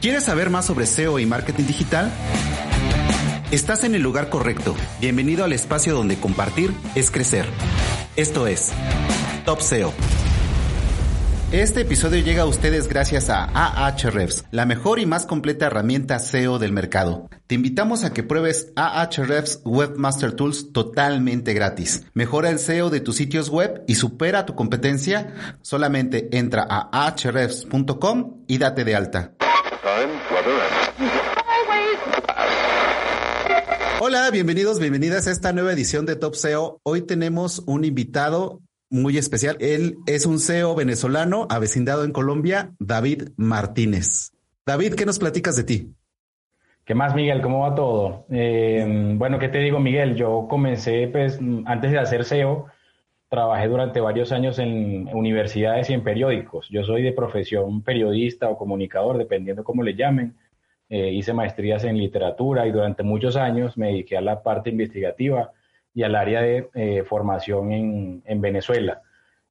¿Quieres saber más sobre SEO y marketing digital? Estás en el lugar correcto. Bienvenido al espacio donde compartir es crecer. Esto es Top SEO. Este episodio llega a ustedes gracias a Ahrefs, la mejor y más completa herramienta SEO del mercado. Te invitamos a que pruebes Ahrefs Webmaster Tools totalmente gratis. Mejora el SEO de tus sitios web y supera tu competencia. Solamente entra a ahrefs.com y date de alta. Hola, bienvenidos, bienvenidas a esta nueva edición de Top SEO. Hoy tenemos un invitado muy especial. Él es un SEO venezolano avecindado en Colombia, David Martínez. David, ¿qué nos platicas de ti? ¿Qué más, Miguel? ¿Cómo va todo? Eh, bueno, ¿qué te digo, Miguel? Yo comencé, pues, antes de hacer SEO, trabajé durante varios años en universidades y en periódicos. Yo soy de profesión periodista o comunicador, dependiendo cómo le llamen. Eh, hice maestrías en literatura y durante muchos años me dediqué a la parte investigativa y al área de eh, formación en, en, Venezuela.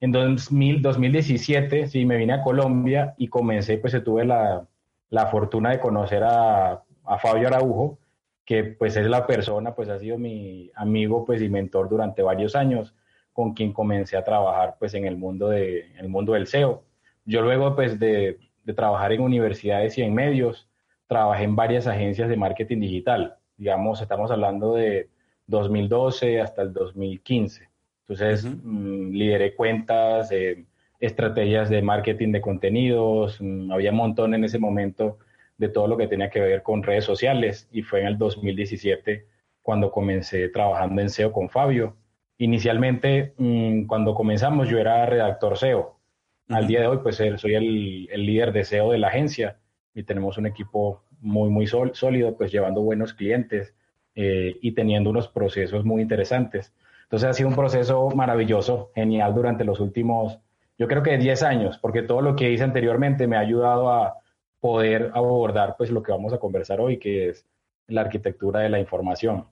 En 2000, 2017 sí me vine a Colombia y comencé, pues tuve la, la fortuna de conocer a, a, Fabio Araujo, que pues es la persona, pues ha sido mi amigo pues y mentor durante varios años con quien comencé a trabajar pues en el mundo, de, en el mundo del SEO. Yo luego pues de, de, trabajar en universidades y en medios, trabajé en varias agencias de marketing digital. Digamos, estamos hablando de 2012 hasta el 2015. Entonces, mm, lideré cuentas, eh, estrategias de marketing de contenidos, mm, había un montón en ese momento de todo lo que tenía que ver con redes sociales y fue en el 2017 cuando comencé trabajando en SEO con Fabio Inicialmente, mm, cuando comenzamos, yo era redactor SEO. Al día de hoy, pues soy el, líder de SEO de la agencia y tenemos un equipo muy, muy sólido, pues llevando buenos clientes eh, y teniendo unos procesos muy interesantes. Entonces ha sido un proceso maravilloso, genial durante los últimos, yo creo que 10 años, porque todo lo que hice anteriormente me ha ayudado a poder abordar pues lo que vamos a conversar hoy, que es la arquitectura de la información.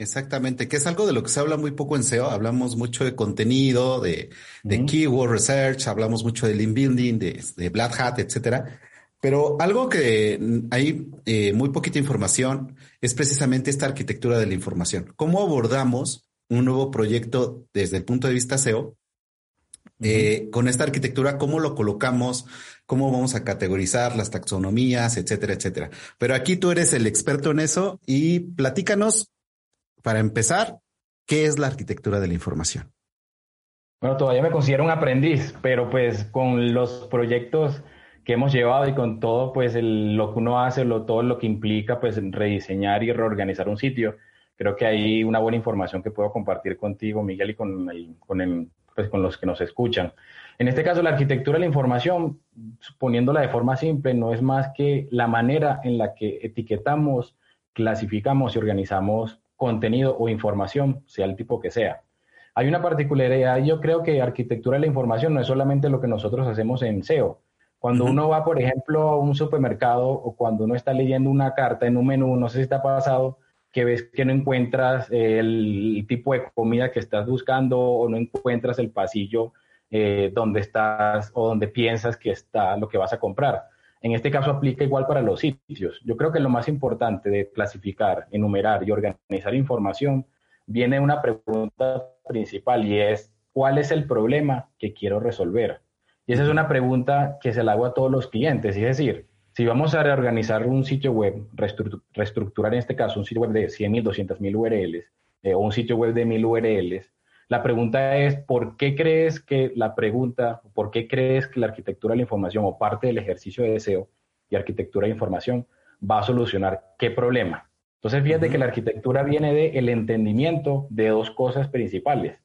Exactamente, que es algo de lo que se habla muy poco en SEO. Hablamos mucho de contenido, de, keyword research, hablamos mucho de link building, de, Black Hat, etcétera. Pero algo que hay eh, muy poquita información es precisamente esta arquitectura de la información. ¿Cómo abordamos un nuevo proyecto desde el punto de vista SEO? Eh, con esta arquitectura, ¿cómo lo colocamos? ¿Cómo vamos a categorizar las taxonomías, etcétera, etcétera? Pero aquí tú eres el experto en eso y platícanos para empezar, ¿qué es la arquitectura de la información? Bueno, todavía me considero un aprendiz, pero pues con los proyectos que hemos llevado y con todo pues lo que uno hace, lo, todo lo que implica pues rediseñar y reorganizar un sitio, creo que hay una buena información que puedo compartir contigo, Miguel, y con, con, pues, con los que nos escuchan. En este caso, la arquitectura de la información, poniéndola de forma simple, no es más que la manera en la que etiquetamos, clasificamos y organizamos contenido o información, sea el tipo que sea. Hay una particularidad, yo creo que arquitectura de la información no es solamente lo que nosotros hacemos en SEO. Cuando uno va, por ejemplo, a un supermercado o cuando uno está leyendo una carta en un menú, no sé si te ha pasado, que ves que no encuentras el tipo de comida que estás buscando o no encuentras el pasillo eh, donde estás o donde piensas que está lo que vas a comprar. En este caso aplica igual para los sitios. Yo creo que lo más importante de clasificar, enumerar y organizar información viene una pregunta principal y es, ¿cuál es el problema que quiero resolver? Y esa es una pregunta que se la hago a todos los clientes. Es decir, si vamos a reorganizar un sitio web, reestructurar en este caso un sitio web de 100.000, 200.000 URLs o un sitio web de 1.000 URLs, la pregunta es, ¿por qué crees que la pregunta, por qué crees que la arquitectura de la información o parte del ejercicio de deseo y arquitectura de información va a solucionar qué problema? Entonces, fíjate que la arquitectura viene del el entendimiento de dos cosas principales.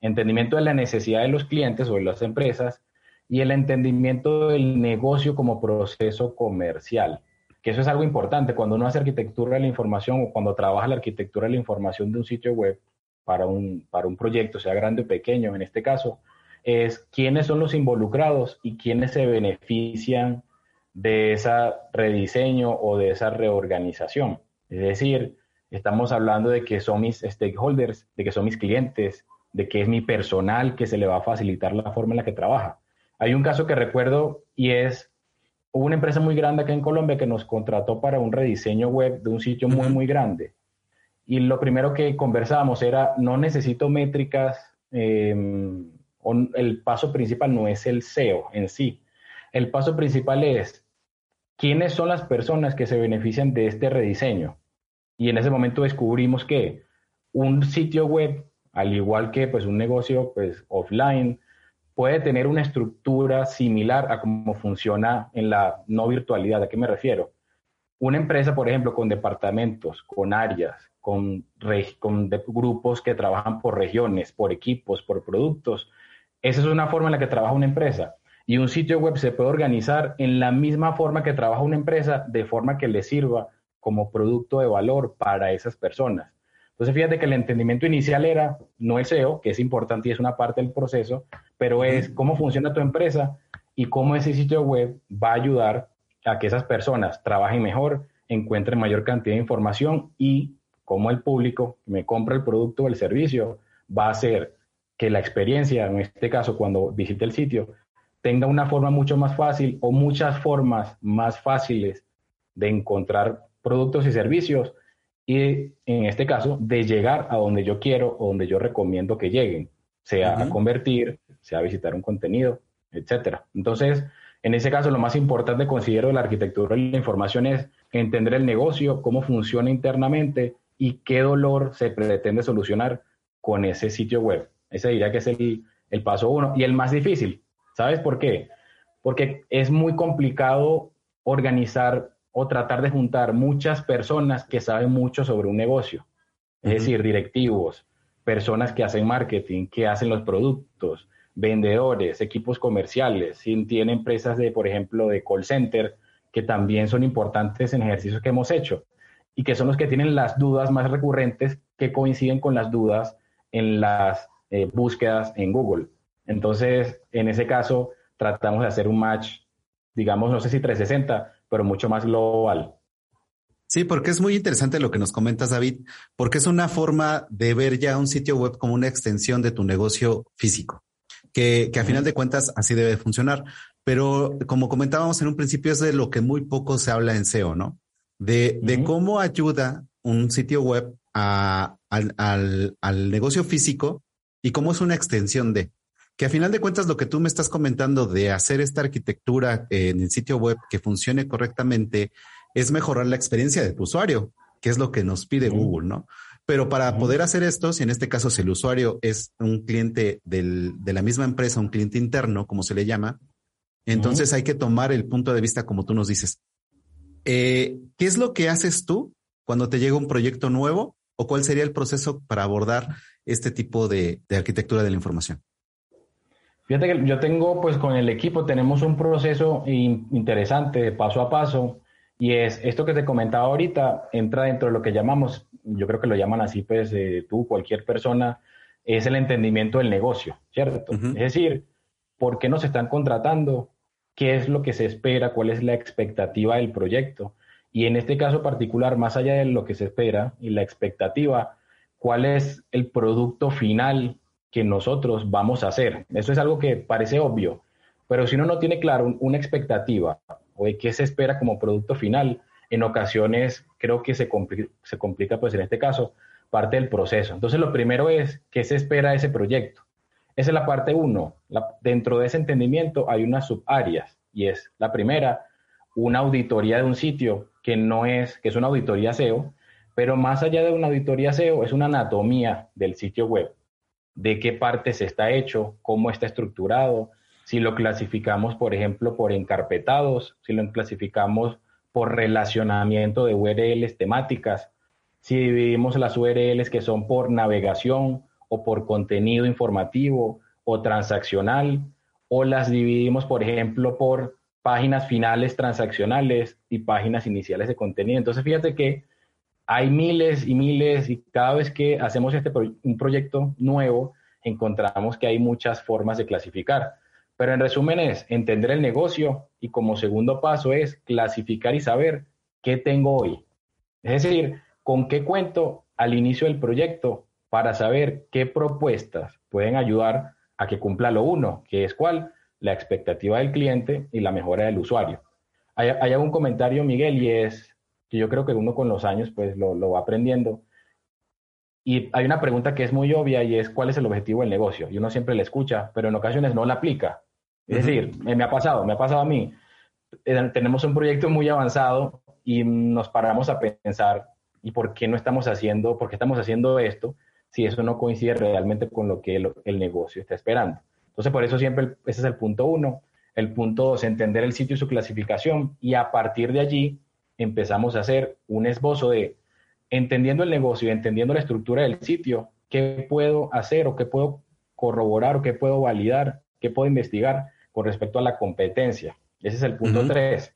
Entendimiento de la necesidad de los clientes o de las empresas y el entendimiento del negocio como proceso comercial. Que eso es algo importante. Cuando uno hace arquitectura de la información o cuando trabaja la arquitectura de la información de un sitio web para un, para un proyecto, sea grande o pequeño en este caso, es quiénes son los involucrados y quiénes se benefician de ese rediseño o de esa reorganización. Es decir, estamos hablando de que son mis stakeholders, de que son mis clientes, de que es mi personal que se le va a facilitar la forma en la que trabaja. Hay un caso que recuerdo y es una empresa muy grande acá en Colombia que nos contrató para un rediseño web de un sitio muy, muy grande. Y lo primero que conversábamos era, no necesito métricas, em, el paso principal no es el SEO en sí. El paso principal es, ¿quiénes son las personas que se benefician de este rediseño? Y en ese momento descubrimos que un sitio web, al igual que pues, un negocio pues, offline, puede tener una estructura similar a cómo funciona en la no virtualidad. ¿A qué me refiero? Una empresa, por ejemplo, con departamentos, con áreas, con, con grupos que trabajan por regiones, por equipos, por productos. Esa es una forma en la que trabaja una empresa. Y un sitio web se puede organizar en la misma forma que trabaja una empresa, de forma que le sirva como producto de valor para esas personas. Entonces, fíjate que el entendimiento inicial era no el SEO, que es importante y es una parte del proceso, pero es cómo funciona tu empresa y cómo ese sitio web va a ayudar a que esas personas trabajen mejor, encuentren mayor cantidad de información y cómo el público que me compra el producto o el servicio va a hacer que la experiencia, en este caso cuando visite el sitio, tenga una forma mucho más fácil o muchas formas más fáciles de encontrar productos y servicios y en este caso de llegar a donde yo quiero o donde yo recomiendo que lleguen, sea a convertir, sea a visitar un contenido, etcétera. Entonces, en ese caso lo más importante considero de la arquitectura de la información es entender el negocio, cómo funciona internamente y qué dolor se pretende solucionar con ese sitio web. Ese diría que es el, el paso uno y el más difícil, ¿Sabes por qué? Porque es muy complicado organizar o tratar de juntar muchas personas que saben mucho sobre un negocio. Es decir, directivos, personas que hacen marketing, que hacen los productos, vendedores, equipos comerciales, si tiene empresas de, por ejemplo, de call center, que también son importantes en ejercicios que hemos hecho y que son los que tienen las dudas más recurrentes que coinciden con las dudas en las eh, búsquedas en Google. Entonces, en ese caso, tratamos de hacer un match, digamos, no sé si 360, pero mucho más global. Sí, porque es muy interesante lo que nos comentas, David, porque es una forma de ver ya un sitio web como una extensión de tu negocio físico, que, a final de cuentas así debe funcionar. Pero como comentábamos en un principio, es de lo que muy poco se habla en SEO, ¿no? De, cómo ayuda un sitio web al, al negocio físico y cómo es una extensión de que a final de cuentas lo que tú me estás comentando de hacer esta arquitectura en el sitio web que funcione correctamente es mejorar la experiencia de tu usuario, que es lo que nos pide Google, ¿no? Pero para poder hacer esto, si en este caso si el usuario es un cliente de la misma empresa, un cliente interno, como se le llama, entonces hay que tomar el punto de vista como tú nos dices. Eh, ¿Qué es lo que haces tú cuando te llega un proyecto nuevo o cuál sería el proceso para abordar este tipo de arquitectura de la información? Fíjate que yo tengo, pues con el equipo tenemos un proceso interesante de paso a paso y es esto que te comentaba ahorita, entra dentro de lo que llamamos, yo creo que lo llaman así, pues eh, tú, cualquier persona, es el entendimiento del negocio, ¿cierto? Es decir, ¿por qué nos están contratando? ¿Qué es lo que se espera? ¿Cuál es la expectativa del proyecto? Y en este caso particular, más allá de lo que se espera y la expectativa, ¿cuál es el producto final que nosotros vamos a hacer. Eso es algo que parece obvio, pero si uno no tiene claro una expectativa o de qué se espera como producto final, en ocasiones creo que se, complica, pues en este caso, parte del proceso. Entonces, lo primero es qué se espera de ese proyecto. Esa es la parte uno. dentro de ese entendimiento hay unas subáreas y es la primera, una auditoría de un sitio que no es, que es una auditoría SEO, pero más allá de una auditoría SEO es una anatomía del sitio web de qué partes está hecho, cómo está estructurado, si lo clasificamos, por ejemplo, por encarpetados, si lo clasificamos por relacionamiento de URLs temáticas, si dividimos las URLs que son por navegación o por contenido informativo o transaccional, o las dividimos, por ejemplo, por páginas finales transaccionales y páginas iniciales de contenido. Entonces, fíjate que hay miles y miles y cada vez que hacemos este un proyecto nuevo, encontramos que hay muchas formas de clasificar. Pero en resumen es entender el negocio y como segundo paso es clasificar y saber qué tengo hoy. Es decir, con qué cuento al inicio del proyecto para saber qué propuestas pueden ayudar a que cumpla lo uno, que es cuál, la expectativa del cliente y la mejora del usuario. Hay, hay un comentario, Miguel, y es que yo creo que uno con los años pues lo, lo va aprendiendo. Y hay una pregunta que es muy obvia y es cuál es el objetivo del negocio. Y uno siempre le escucha, pero en ocasiones no la aplica. Es decir, me ha pasado, me ha pasado a mí. Eh, tenemos un proyecto muy avanzado y nos paramos a pensar, ¿y por qué no estamos haciendo, por qué estamos haciendo esto si eso no coincide realmente con lo que el, negocio está esperando? Entonces, por eso siempre ese es el punto uno. El punto dos, entender el sitio y su clasificación y a partir de allí empezamos a hacer un esbozo de, entendiendo el negocio y entendiendo la estructura del sitio, qué puedo hacer o qué puedo corroborar o qué puedo validar, qué puedo investigar con respecto a la competencia. Ese es el punto tres.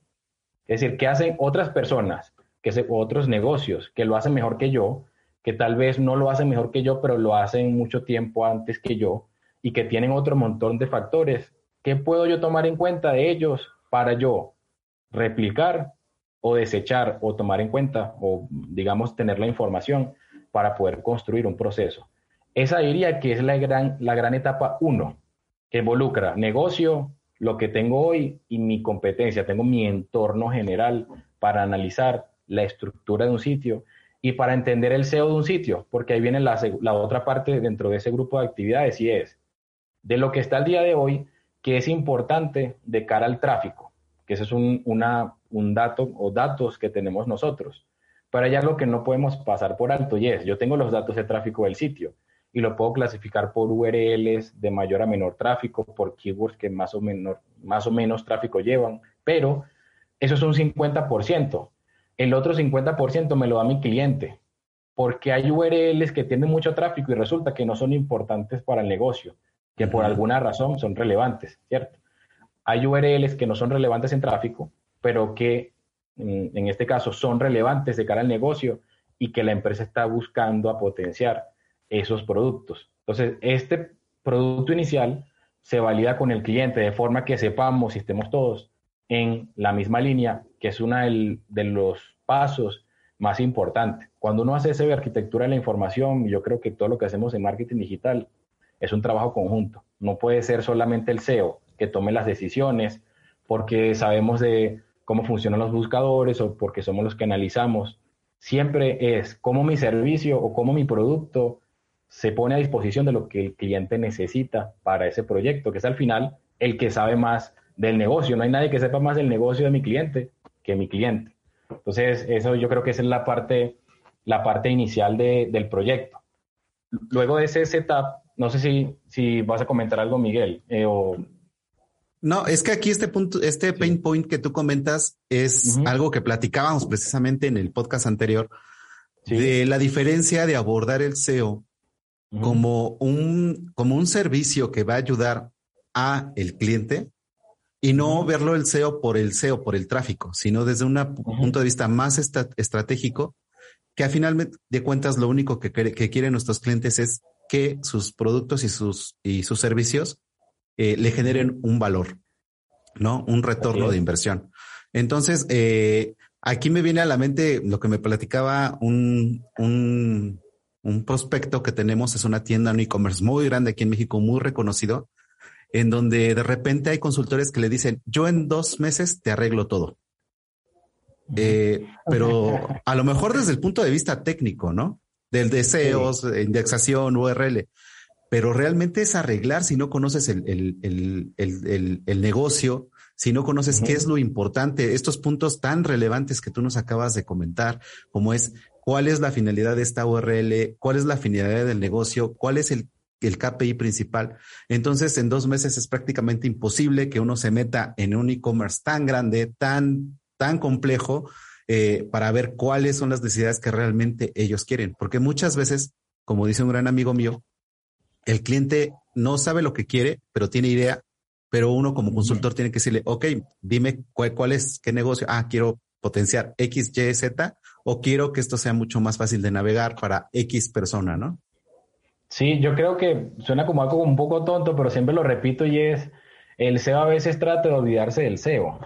Es decir, ¿qué hacen otras personas, que se, otros negocios que lo hacen mejor que yo, que tal vez no lo hacen mejor que yo, pero lo hacen mucho tiempo antes que yo y que tienen otro montón de factores? ¿Qué puedo yo tomar en cuenta de ellos para yo replicar o desechar o tomar en cuenta o digamos tener la información para poder construir un proceso? Esa diría que es la gran, la gran etapa uno que involucra negocio, lo que tengo hoy y mi competencia. Tengo mi entorno general para analizar la estructura de un sitio y para entender el SEO de un sitio, porque ahí viene la, la otra parte dentro de ese grupo de actividades y es de lo que está al día de hoy, que es importante de cara al tráfico, que ese es un, una, un dato o datos que tenemos nosotros. Para allá lo que no podemos pasar por alto y es, yo tengo los datos de tráfico del sitio, y lo puedo clasificar por URLs de mayor a menor tráfico, por keywords que más o, menor, más o menos tráfico llevan, pero eso es un 50%. El otro 50% me lo da mi cliente, porque hay URLs que tienen mucho tráfico y resulta que no son importantes para el negocio, que por alguna razón son relevantes, ¿cierto? Hay URLs que no son relevantes en tráfico, pero que en este caso son relevantes de cara al negocio y que la empresa está buscando a potenciar esos productos. Entonces, este producto inicial se valida con el cliente de forma que sepamos y estemos todos en la misma línea, que es uno de los pasos más importantes. Cuando uno hace de arquitectura de la información, yo creo que todo lo que hacemos en marketing digital es un trabajo conjunto. No puede ser solamente el SEO que tome las decisiones porque sabemos de cómo funcionan los buscadores o porque somos los que analizamos. Siempre es cómo mi servicio o cómo mi producto se pone a disposición de lo que el cliente necesita para ese proyecto, que es al final el que sabe más del negocio. No hay nadie que sepa más del negocio de mi cliente que mi cliente. Entonces, eso yo creo que es la parte, la parte inicial del proyecto. Luego de ese setup, no sé si, si vas a comentar algo, Miguel, eh, No, es que aquí este punto, este pain point que tú comentas es algo que platicábamos precisamente en el podcast anterior de la diferencia de abordar el SEO como un, como un servicio que va a ayudar a el cliente y no verlo el SEO por el SEO, por el tráfico, sino desde un punto de vista más estratégico, que a final de cuentas lo único que, que, quieren nuestros clientes es que sus productos y sus, y sus servicios eh, le generen un valor, ¿no? Un retorno de inversión. Entonces, eh, aquí me viene a la mente lo que me platicaba un, un un prospecto que tenemos es una tienda, un e-commerce muy grande aquí en México, muy reconocido, en donde de repente hay consultores que le dicen, yo en dos meses te arreglo todo. Eh, pero a lo mejor desde el punto de vista técnico, ¿no? Del deseos, indexación, URL. Pero realmente es arreglar si no conoces el, el, negocio, si no conoces qué es lo importante, estos puntos tan relevantes que tú nos acabas de comentar, como es cuál es la finalidad de esta URL, cuál es la finalidad del negocio, cuál es el, el KPI principal. Entonces, en dos meses es prácticamente imposible que uno se meta en un e-commerce tan grande, tan, tan complejo, eh, para ver cuáles son las necesidades que realmente ellos quieren. Porque muchas veces, como dice un gran amigo mío, el cliente no sabe lo que quiere, pero tiene idea, pero uno como consultor tiene que decirle, ok, dime cuál, cuál es, qué negocio. Ah, quiero potenciar X, Y, Z, o quiero que esto sea mucho más fácil de navegar para X persona, ¿no? Sí, yo creo que suena como algo un poco tonto, pero siempre lo repito y es, el SEO a veces trata de olvidarse del SEO.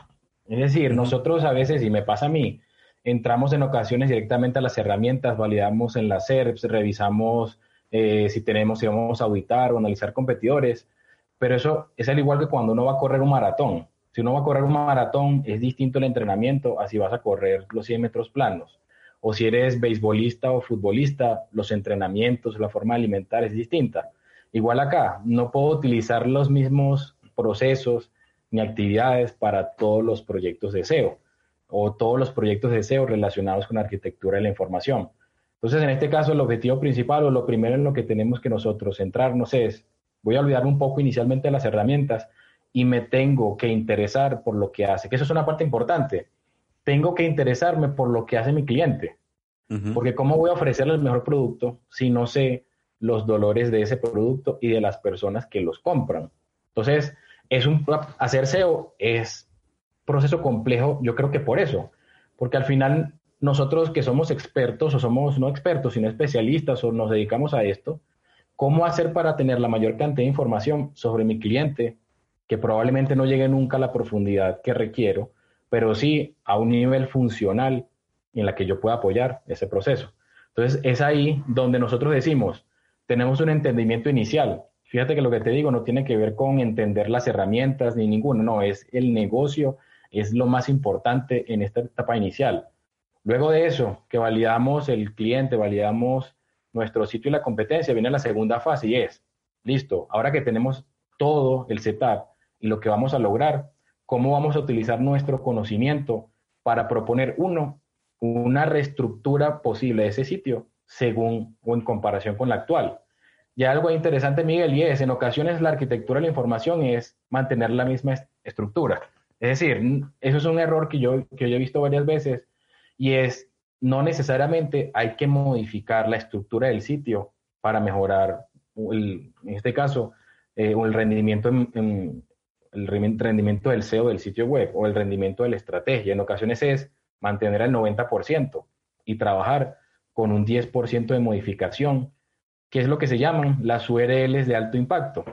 Es decir, nosotros a veces, y me pasa a mí, entramos en ocasiones directamente a las herramientas, validamos en las SERPs, revisamos eh, si tenemos, si vamos a auditar o analizar competidores, pero eso es al igual que cuando uno va a correr un maratón. Si uno va a correr un maratón, es distinto el entrenamiento así vas a correr los 100 metros planos. O si eres beisbolista o futbolista, los entrenamientos, la forma de alimentar es distinta. Igual acá, no puedo utilizar los mismos procesos ni actividades para todos los proyectos de SEO o todos los proyectos de SEO relacionados con arquitectura de la información. Entonces, en este caso, el objetivo principal o lo primero en lo que tenemos que nosotros centrarnos es, voy a olvidarme un poco inicialmente las herramientas y me tengo que interesar por lo que hace, que eso es una parte importante. Tengo que interesarme por lo que hace mi cliente, porque ¿cómo voy a ofrecerle el mejor producto si no sé los dolores de ese producto y de las personas que los compran? Entonces, es un, hacer SEO es proceso complejo, yo creo que por eso, porque al final nosotros que somos expertos o somos no expertos, sino especialistas o nos dedicamos a esto, ¿cómo hacer para tener la mayor cantidad de información sobre mi cliente que probablemente no llegue nunca a la profundidad que requiero, pero sí a un nivel funcional en la que yo pueda apoyar ese proceso? Entonces es ahí donde nosotros decimos, tenemos un entendimiento inicial. Fíjate que lo que te digo no tiene que ver con entender las herramientas ni ninguno, no, es el negocio, es lo más importante en esta etapa inicial. Luego de eso, que validamos el cliente, validamos nuestro sitio y la competencia, viene la segunda fase y es, listo, ahora que tenemos todo el setup y lo que vamos a lograr, ¿cómo vamos a utilizar nuestro conocimiento para proponer, uno, una reestructura posible de ese sitio según o en comparación con la actual? Y algo interesante, Miguel, y es, en ocasiones la arquitectura de la información es mantener la misma estructura. Es decir, eso es un error que yo, que yo he visto varias veces y es no necesariamente hay que modificar la estructura del sitio para mejorar, en este caso, eh, el, rendimiento el rendimiento del SEO del sitio web o el rendimiento de la estrategia. En ocasiones es mantener el 90% y trabajar con un 10% de modificación, que es lo que se llaman las URLs de alto impacto.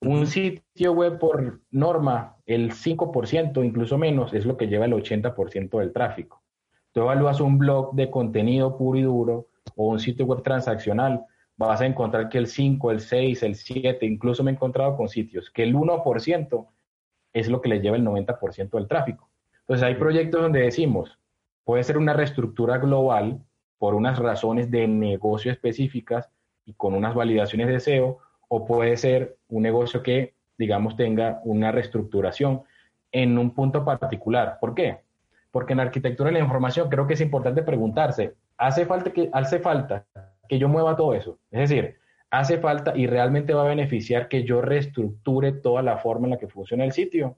Un sitio web por norma, el 5%, incluso menos, es lo que lleva el 80% del tráfico tú evalúas un blog de contenido puro y duro o un sitio web transaccional, vas a encontrar que el 5, el 6, el 7, incluso me he encontrado con sitios que el 1% es lo que le lleva el 90% del tráfico. Entonces hay proyectos donde decimos, puede ser una reestructura global por unas razones de negocio específicas y con unas validaciones de SEO, o puede ser un negocio que, digamos, tenga una reestructuración en un punto particular. ¿Por qué? porque en arquitectura de la información creo que es importante preguntarse, ¿hace falta que, hace falta que yo mueva todo eso? Es decir, ¿hace falta y realmente va a beneficiar que yo reestructure toda la forma en la que funciona el sitio?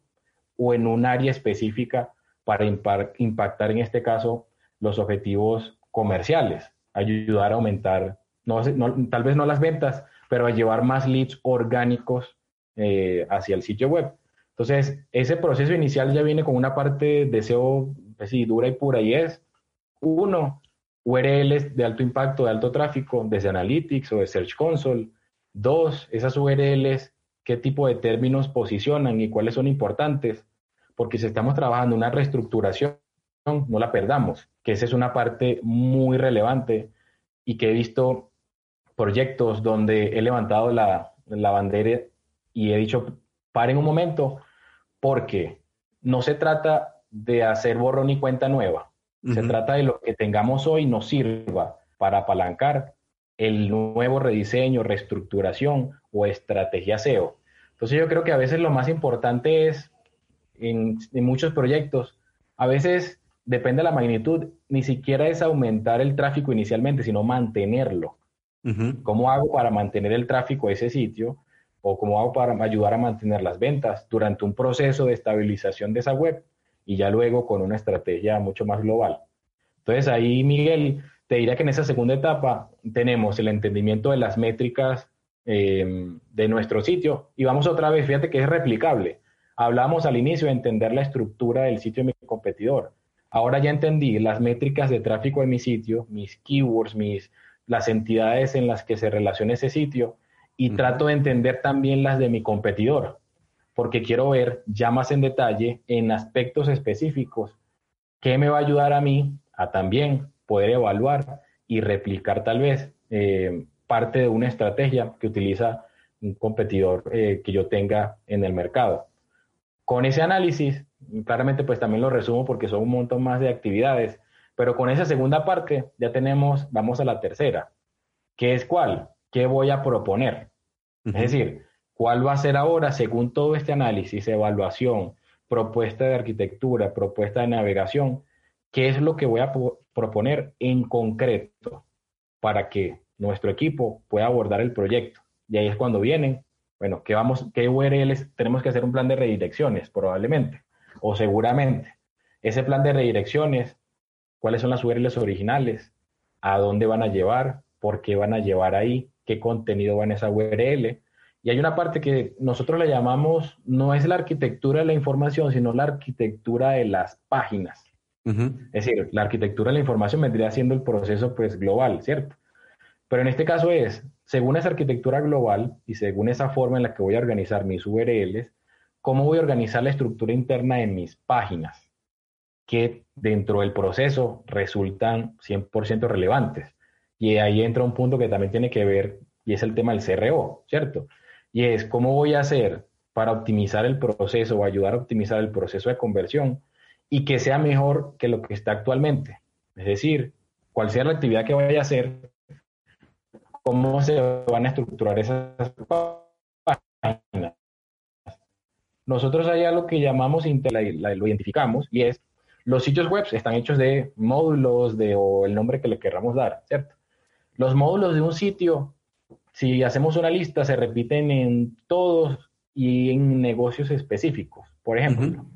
¿O en un área específica para impactar, en este caso, los objetivos comerciales? Ayudar a aumentar, tal vez no las ventas, pero a llevar más leads orgánicos eh, hacia el sitio web. Entonces, ese proceso inicial ya viene con una parte de SEO pues dura y pura, y es, uno, URLs de alto impacto, de alto tráfico, desde Analytics o de Search Console. Dos, esas URLs, qué tipo de términos posicionan y cuáles son importantes, porque si estamos trabajando una reestructuración, no la perdamos, que esa es una parte muy relevante y que he visto proyectos donde he levantado la, la bandera y he dicho, paren un momento, porque no se trata de hacer borrón y cuenta nueva. Se trata de lo que tengamos hoy nos sirva para apalancar el nuevo rediseño, reestructuración o estrategia SEO. Entonces yo creo que a veces lo más importante es, en, muchos proyectos, a veces depende de la magnitud, ni siquiera es aumentar el tráfico inicialmente, sino mantenerlo. ¿Cómo hago para mantener el tráfico de ese sitio? ¿O cómo hago para ayudar a mantener las ventas durante un proceso de estabilización de esa web? Y ya luego con una estrategia mucho más global. Entonces ahí, Miguel, te diría que en esa segunda etapa tenemos el entendimiento de las métricas em, de nuestro sitio y vamos otra vez, fíjate que es replicable. Hablamos al inicio de entender la estructura del sitio de mi competidor. Ahora ya entendí las métricas de tráfico de mi sitio, mis keywords, mis, las entidades en las que se relaciona ese sitio y trato de entender también las de mi competidor, porque quiero ver ya más en detalle en aspectos específicos qué me va a ayudar a mí a también poder evaluar y replicar tal vez eh, parte de una estrategia que utiliza un competidor eh, que yo tenga en el mercado. Con ese análisis, claramente pues también lo resumo porque son un montón más de actividades, pero con esa segunda parte ya tenemos, vamos a la tercera, ¿qué es cuál? ¿Qué voy a proponer? Es decir, ¿cuál va a ser ahora, según todo este análisis, evaluación, propuesta de arquitectura, propuesta de navegación? ¿Qué es lo que voy a proponer en concreto para que nuestro equipo pueda abordar el proyecto? Y ahí es cuando vienen, bueno, ¿qué, vamos, qué URLs? Tenemos que hacer un plan de redirecciones, probablemente, o seguramente. Ese plan de redirecciones, ¿cuáles son las URLs originales? ¿A dónde van a llevar? ¿Por qué van a llevar ahí? ¿Qué contenido va en esa URL? Y hay una parte que nosotros le llamamos, no es la arquitectura de la información, sino la arquitectura de las páginas. Es decir, la arquitectura de la información vendría siendo el proceso pues global, ¿cierto? Pero en este caso es, según esa arquitectura global y según esa forma en la que voy a organizar mis URLs, ¿cómo voy a organizar la estructura interna de mis páginas? Que dentro del proceso resultan 100% relevantes. Y ahí entra un punto que también tiene que ver, y es el tema del CRO, ¿cierto? Y es cómo voy a hacer para optimizar el proceso o ayudar a optimizar el proceso de conversión y que sea mejor que lo que está actualmente. Es decir, cuál sea la actividad que vaya a hacer, cómo se van a estructurar esas páginas. Nosotros hay algo que llamamos, lo identificamos, y es los sitios web están hechos de módulos de, o el nombre que le querramos dar, ¿cierto? Los módulos de un sitio, si hacemos una lista, se repiten en todos y en negocios específicos. Por ejemplo,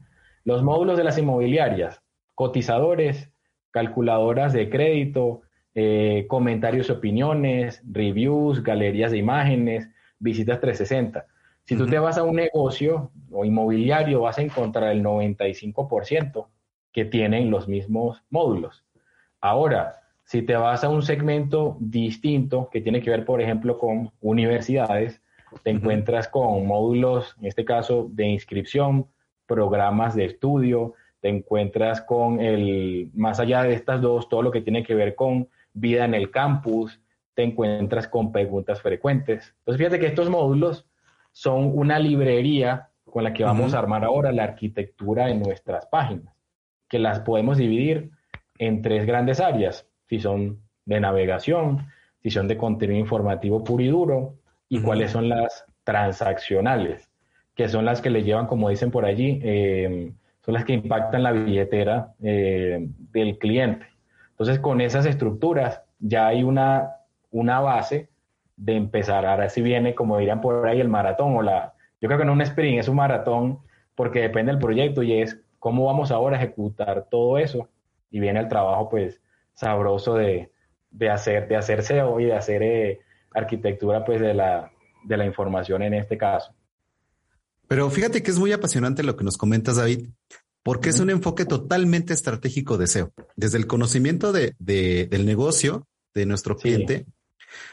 los módulos de las inmobiliarias, cotizadores, calculadoras de crédito, eh, comentarios y opiniones, reviews, galerías de imágenes, visitas 360. Si tú te vas a un negocio o inmobiliario, vas a encontrar el 95% que tienen los mismos módulos. Ahora, si te vas a un segmento distinto que tiene que ver, por ejemplo, con universidades, te encuentras con módulos, en este caso, de inscripción, programas de estudio, te encuentras con el, más allá de estas dos, todo lo que tiene que ver con vida en el campus, te encuentras con preguntas frecuentes. Entonces, fíjate que estos módulos son una librería con la que vamos a armar ahora la arquitectura de nuestras páginas, que las podemos dividir en tres grandes áreas, si son de navegación, si son de contenido informativo puro y duro, y cuáles son las transaccionales que son las que le llevan, como dicen por allí, eh, son las que impactan la billetera eh, del cliente. Entonces, con esas estructuras ya hay una, una base de empezar. Ahora sí viene, como dirían por ahí, el maratón o la... Yo creo que no un sprint, es un maratón porque depende del proyecto y es cómo vamos ahora a ejecutar todo eso. Y viene el trabajo, pues, sabroso de, de hacer, de hacer SEO y de hacer eh, arquitectura, pues, de la, de la información en este caso. Pero fíjate que es muy apasionante lo que nos comentas, David, porque es un enfoque totalmente estratégico de SEO, desde el conocimiento de, del negocio de nuestro cliente,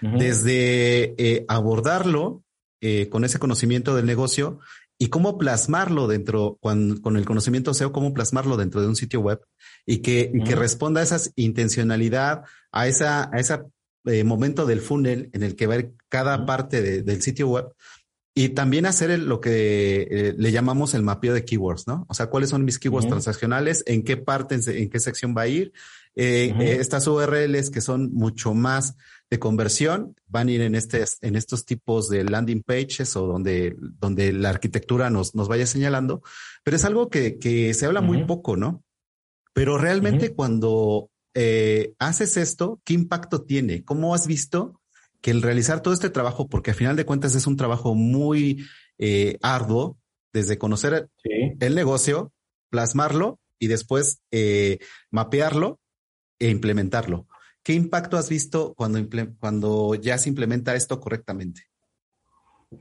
desde eh, abordarlo eh, con ese conocimiento del negocio y cómo plasmarlo dentro, con, el conocimiento SEO, cómo plasmarlo dentro de un sitio web y que, que responda a esa intencionalidad, a esa, a ese eh, momento del funnel en el que va a ir cada parte del sitio web y también hacer lo que eh, le llamamos el mapeo de keywords, ¿no? O sea, cuáles son mis keywords transaccionales, en qué parte, en, qué sección va a ir. Eh, eh, estas URLs que son mucho más de conversión van a ir en, este, en estos tipos de landing pages o donde, donde la arquitectura nos, nos vaya señalando. Pero es algo que, que se habla muy poco, ¿no? Pero realmente cuando haces esto, ¿qué impacto tiene? ¿Cómo has visto que el realizar todo este trabajo, porque al final de cuentas es un trabajo muy eh, arduo, desde conocer el negocio, plasmarlo y después eh, mapearlo e implementarlo. ¿Qué impacto has visto cuando, cuando ya se implementa esto correctamente?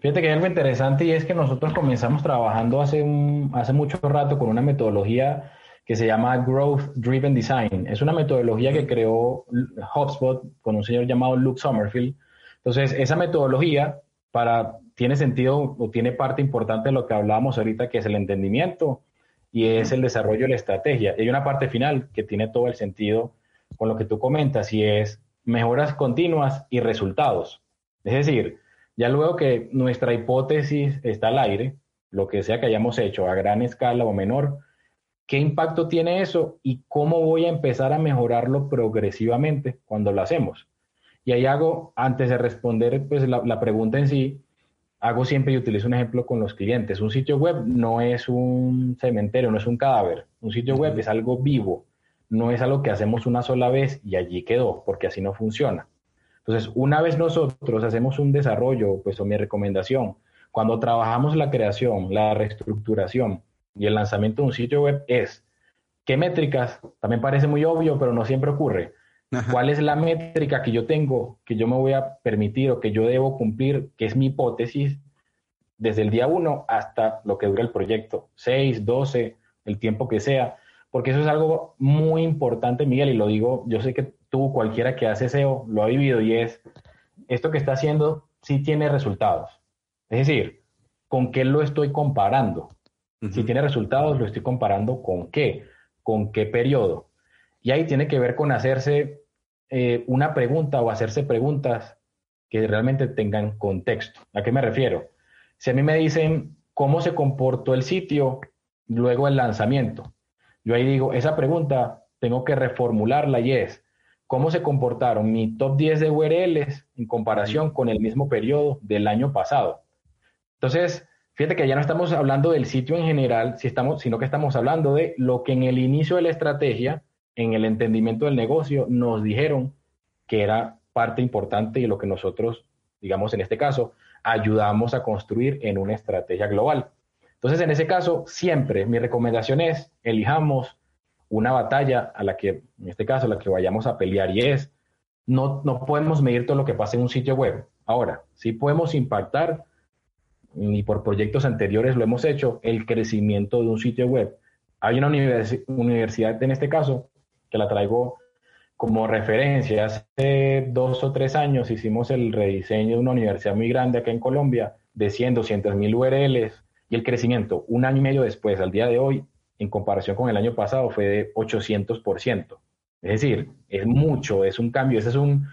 Fíjate que hay algo interesante y es que nosotros comenzamos trabajando hace, un, hace mucho rato con una metodología que se llama Growth Driven Design. Es una metodología que creó HubSpot con un señor llamado Luke Sommerfield. Entonces, esa metodología para, tiene sentido o tiene parte importante de lo que hablábamos ahorita, que es el entendimiento y es el desarrollo de la estrategia. Y hay una parte final que tiene todo el sentido con lo que tú comentas y es mejoras continuas y resultados. Es decir, ya luego que nuestra hipótesis está al aire, lo que sea que hayamos hecho a gran escala o menor, ¿qué impacto tiene eso y cómo voy a empezar a mejorarlo progresivamente cuando lo hacemos? Y ahí hago, antes de responder pues, la, pregunta en sí, hago siempre y utilizo un ejemplo con los clientes. Un sitio web no es un cementerio, no es un cadáver. Un sitio web es algo vivo, no es algo que hacemos una sola vez y allí quedó, porque así no funciona. Entonces, una vez nosotros hacemos un desarrollo, pues o mi recomendación, cuando trabajamos la creación, la reestructuración y el lanzamiento de un sitio web es, ¿qué métricas? También parece muy obvio, pero no siempre ocurre. ¿Cuál es la métrica que yo tengo, que yo me voy a permitir o que yo debo cumplir, que es mi hipótesis, desde el día uno hasta lo que dura el proyecto? 6, 12, el tiempo que sea. Porque eso es algo muy importante, Miguel, y lo digo, yo sé que tú, cualquiera que hace SEO, lo ha vivido y es, esto que está haciendo sí tiene resultados. Es decir, ¿con qué lo estoy comparando? Si tiene resultados, lo estoy comparando con qué, con qué periodo. Y ahí tiene que ver con hacerse eh, una pregunta o hacerse preguntas que realmente tengan contexto. ¿A qué me refiero? Si a mí me dicen cómo se comportó el sitio luego del lanzamiento, yo ahí digo, esa pregunta tengo que reformularla y es, cómo se comportaron mi top 10 de URLs en comparación con el mismo periodo del año pasado. Entonces, fíjate que ya no estamos hablando del sitio en general, si estamos, sino que estamos hablando de lo que en el inicio de la estrategia, en el entendimiento del negocio, nos dijeron que era parte importante y lo que nosotros, digamos en este caso, ayudamos a construir en una estrategia global. Entonces, en ese caso, siempre mi recomendación es, elijamos una batalla a la que, en este caso, a la que vayamos a pelear y es, no, no podemos medir todo lo que pasa en un sitio web. Ahora, sí podemos impactar, y por proyectos anteriores lo hemos hecho, el crecimiento de un sitio web. Hay una universidad en este caso que la traigo como referencia. Hace dos o tres años hicimos el rediseño de una universidad muy grande acá en Colombia de 100, 200 mil URLs y el crecimiento un año y medio después, al día de hoy, en comparación con el año pasado fue de 800%. Es decir, es mucho, es un cambio, ese es un,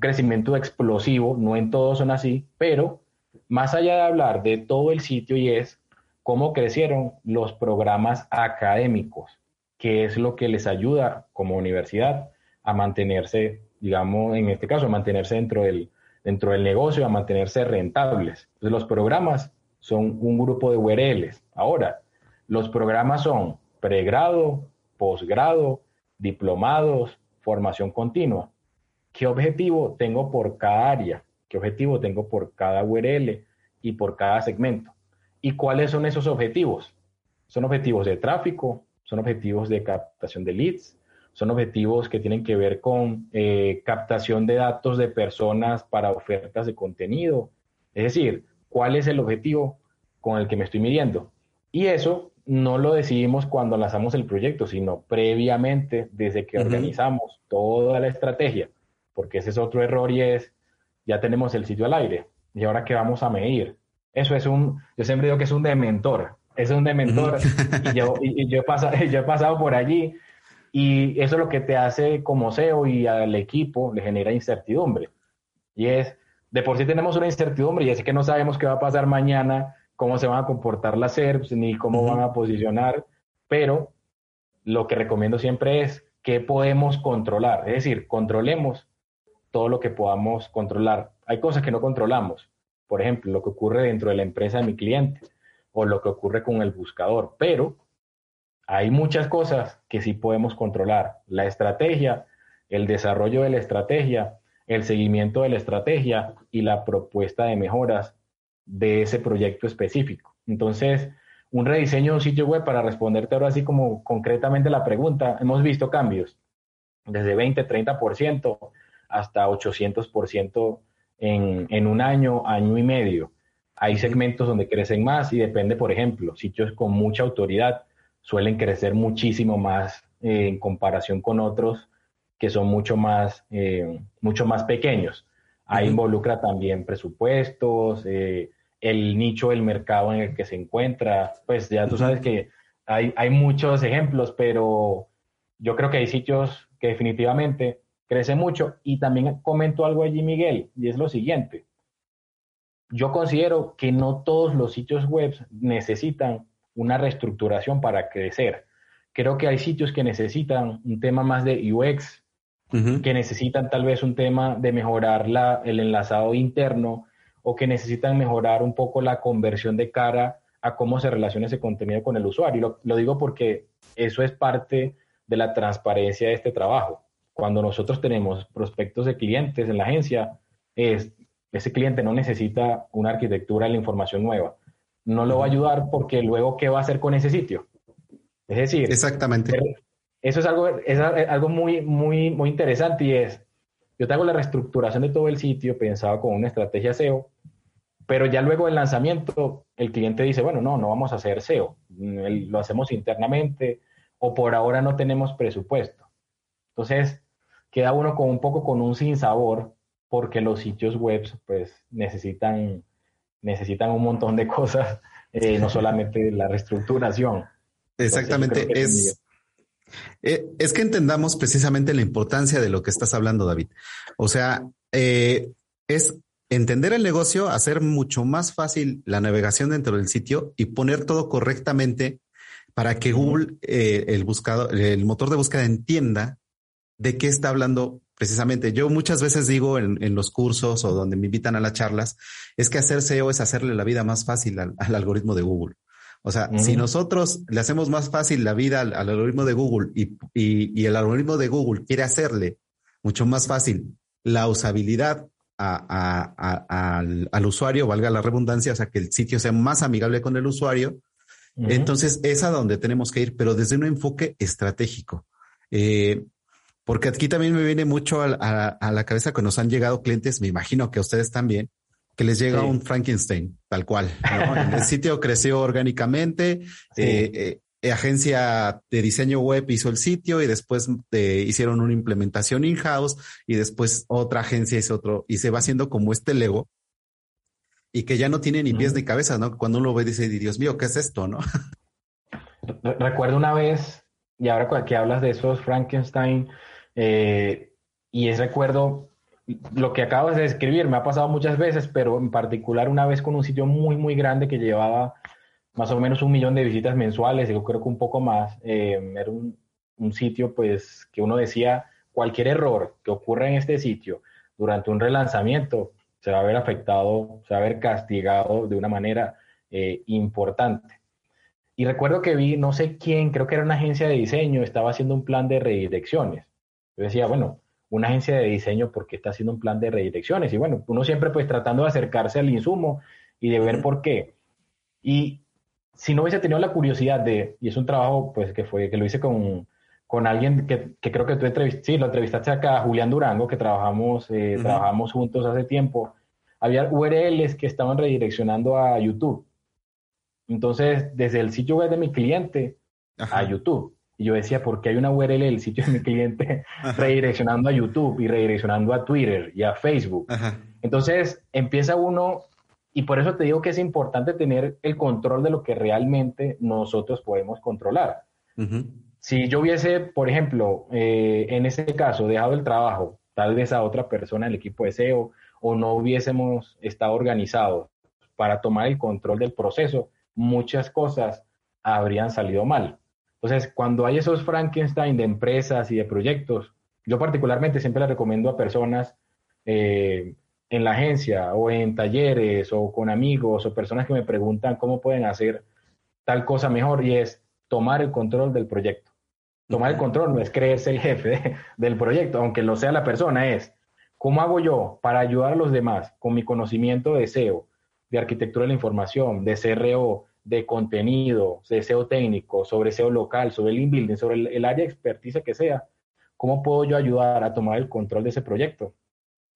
crecimiento explosivo, no en todos son así, pero más allá de hablar de todo el sitio y es cómo crecieron los programas académicos, que es lo que les ayuda como universidad a mantenerse, digamos, en este caso, a mantenerse dentro del, dentro del negocio, a mantenerse rentables. Los programas son un grupo de URLs. Ahora, los programas son pregrado, posgrado, diplomados, formación continua. ¿Qué objetivo tengo por cada área? ¿Qué objetivo tengo por cada URL y por cada segmento? ¿Y cuáles son esos objetivos? Son objetivos de tráfico, son objetivos de captación de leads, son objetivos que tienen que ver con eh, captación de datos de personas para ofertas de contenido. Es decir, ¿cuál es el objetivo con el que me estoy midiendo? Y eso no lo decidimos cuando lanzamos el proyecto, sino previamente, desde que organizamos toda la estrategia, porque ese es otro error y es, ya tenemos el sitio al aire, y ahora qué vamos a medir. Eso es un, yo siempre digo que es un dementor, es un dementor, y, yo, y, yo, he pasado, yo he pasado por allí, y eso es lo que te hace como SEO y al equipo le genera incertidumbre. Y es, de por sí tenemos una incertidumbre y es que no sabemos qué va a pasar mañana, cómo se van a comportar las SERPs ni cómo van a posicionar, pero lo que recomiendo siempre es qué podemos controlar, es decir, controlemos todo lo que podamos controlar. Hay cosas que no controlamos, por ejemplo, lo que ocurre dentro de la empresa de mi cliente o lo que ocurre con el buscador, pero hay muchas cosas que sí podemos controlar. La estrategia, el desarrollo de la estrategia, el seguimiento de la estrategia y la propuesta de mejoras de ese proyecto específico. Entonces, un rediseño de un sitio web, para responderte ahora así como concretamente la pregunta, hemos visto cambios desde 20, 30% hasta 800% en, en un año, año y medio. Hay segmentos donde crecen más y depende, por ejemplo, sitios con mucha autoridad suelen crecer muchísimo más eh, en comparación con otros que son mucho más, eh, mucho más pequeños. Ahí involucra también presupuestos, eh, el nicho del mercado en el que se encuentra. Pues ya tú sabes que hay, hay muchos ejemplos, pero yo creo que hay sitios que definitivamente crecen mucho. Y también comento algo allí, Miguel, y es lo siguiente. Yo considero que no todos los sitios web necesitan una reestructuración para crecer. Creo que hay sitios que necesitan un tema más de UX, que necesitan tal vez un tema de mejorar la, el enlazado interno o que necesitan mejorar un poco la conversión de cara a cómo se relaciona ese contenido con el usuario. Lo, digo porque eso es parte de la transparencia de este trabajo. Cuando nosotros tenemos prospectos de clientes en la agencia, es, ese cliente no necesita una arquitectura de la información nueva. No lo va a ayudar porque luego, ¿qué va a hacer con ese sitio? Es decir, exactamente eso es algo, es algo muy, muy, muy interesante y es, yo te hago la reestructuración de todo el sitio pensado con una estrategia SEO, pero ya luego del lanzamiento el cliente dice, bueno, no, no vamos a hacer SEO, lo hacemos internamente o por ahora no tenemos presupuesto. Entonces, queda uno con un poco con un sinsabor porque los sitios web pues necesitan, necesitan un montón de cosas, eh, no solamente la reestructuración. Exactamente, es, eh, es que entendamos precisamente la importancia de lo que estás hablando, David. O sea, eh, es entender el negocio, hacer mucho más fácil la navegación dentro del sitio y poner todo correctamente para que Google, eh, el buscador, el motor de búsqueda entienda de qué está hablando precisamente. Yo muchas veces digo en, los cursos o donde me invitan a las charlas, es que hacer SEO es hacerle la vida más fácil al algoritmo de Google. O sea, si nosotros le hacemos más fácil la vida al, algoritmo de Google y, el algoritmo de Google quiere hacerle mucho más fácil la usabilidad al, usuario, valga la redundancia, o sea, que el sitio sea más amigable con el usuario, entonces es a donde tenemos que ir, pero desde un enfoque estratégico. Eh, porque aquí también me viene mucho a, a, la cabeza que nos han llegado clientes, me imagino que a ustedes también, que les llega un Frankenstein, tal cual. el sitio creció orgánicamente, eh, eh, agencia de diseño web hizo el sitio y después eh, hicieron una implementación in-house y después otra agencia hizo otro y se va haciendo como este Lego y que ya no tiene ni pies ni cabeza, ¿no? Cuando uno lo ve dice, Dios mío, ¿qué es esto, no? Recuerdo una vez, y ahora que hablas de esos Frankenstein, y es recuerdo lo que acabas de describir me ha pasado muchas veces, pero en particular una vez con un sitio muy, muy grande que llevaba más o menos un millón de visitas mensuales, yo creo que un poco más. Eh, era un, sitio pues que uno decía, cualquier error que ocurra en este sitio durante un relanzamiento se va a ver afectado, se va a ver castigado de una manera eh, importante. Y recuerdo que vi, no sé quién, creo que era una agencia de diseño, estaba haciendo un plan de redirecciones. Yo decía, bueno, una agencia de diseño porque está haciendo un plan de redirecciones. Y bueno, uno siempre pues tratando de acercarse al insumo y de ver por qué. Y si no hubiese tenido la curiosidad de, y es un trabajo pues que fue, que lo hice con, con alguien que, que, creo que tú entrevistaste, sí, lo entrevistaste acá, Julián Durango, que trabajamos, eh, trabajamos juntos hace tiempo. Había URLs que estaban redireccionando a YouTube. Entonces, desde el sitio web de mi cliente a YouTube. Y yo decía, ¿por qué hay una URL del sitio de mi cliente redireccionando a YouTube y redireccionando a Twitter y a Facebook? Entonces empieza uno, y por eso te digo que es importante tener el control de lo que realmente nosotros podemos controlar. Si yo hubiese, por ejemplo, eh, en ese caso, dejado el trabajo, tal vez a otra persona en el equipo de SEO, o no hubiésemos estado organizados para tomar el control del proceso, muchas cosas habrían salido mal. Entonces, cuando hay esos Frankenstein de empresas y de proyectos, yo particularmente siempre le recomiendo a personas eh, en la agencia o en talleres o con amigos o personas que me preguntan cómo pueden hacer tal cosa mejor y es tomar el control del proyecto. Tomar el control no es creerse el jefe del proyecto, aunque lo sea la persona, es cómo hago yo para ayudar a los demás con mi conocimiento de SEO, de arquitectura de la información, de CRO, de contenido, de SEO técnico, sobre SEO local, sobre el inbuilding, sobre el, área de expertise que sea, ¿cómo puedo yo ayudar a tomar el control de ese proyecto